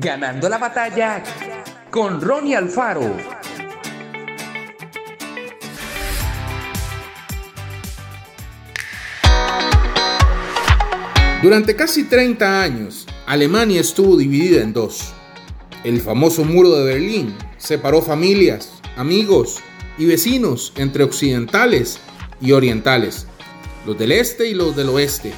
Ganando la batalla con Ronnie Alfaro. Durante casi 30 años, Alemania estuvo dividida en dos. El famoso muro de Berlín separó familias, amigos y vecinos entre occidentales y orientales, los del este y los del oeste,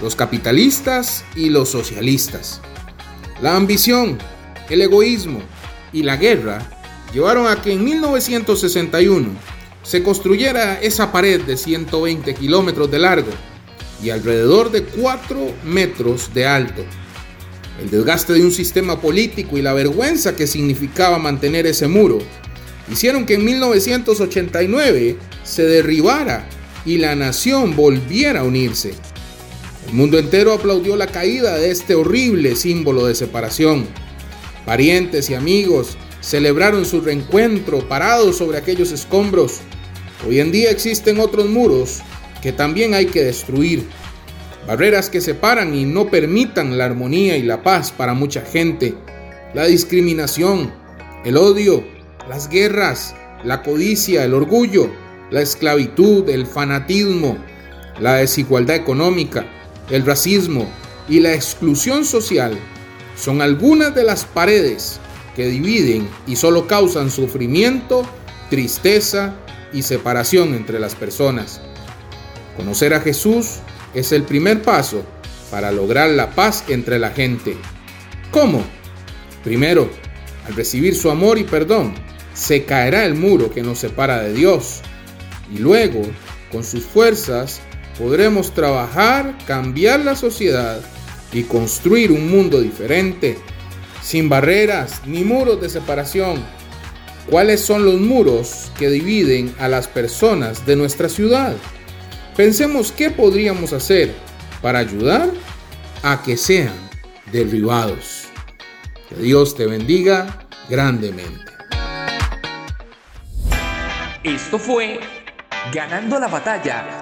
los capitalistas y los socialistas. La ambición, el egoísmo y la guerra llevaron a que en 1961 se construyera esa pared de 120 kilómetros de largo y alrededor de 4 metros de alto. El desgaste de un sistema político y la vergüenza que significaba mantener ese muro hicieron que en 1989 se derribara y la nación volviera a unirse. El mundo entero aplaudió la caída de este horrible símbolo de separación. Parientes y amigos celebraron su reencuentro parados sobre aquellos escombros. Hoy en día existen otros muros que también hay que destruir. Barreras que separan y no permitan la armonía y la paz para mucha gente. La discriminación, el odio, las guerras, la codicia, el orgullo, la esclavitud, el fanatismo, la desigualdad económica, el racismo y la exclusión social son algunas de las paredes que dividen y solo causan sufrimiento, tristeza y separación entre las personas. Conocer a Jesús es el primer paso para lograr la paz entre la gente. ¿Cómo? Primero, al recibir su amor y perdón, se caerá el muro que nos separa de Dios. Y luego, con sus fuerzas, podremos trabajar, cambiar la sociedad y construir un mundo diferente, sin barreras ni muros de separación. ¿Cuáles son los muros que dividen a las personas de nuestra ciudad? Pensemos qué podríamos hacer para ayudar a que sean derribados. Que Dios te bendiga grandemente. Esto fue Ganando la batalla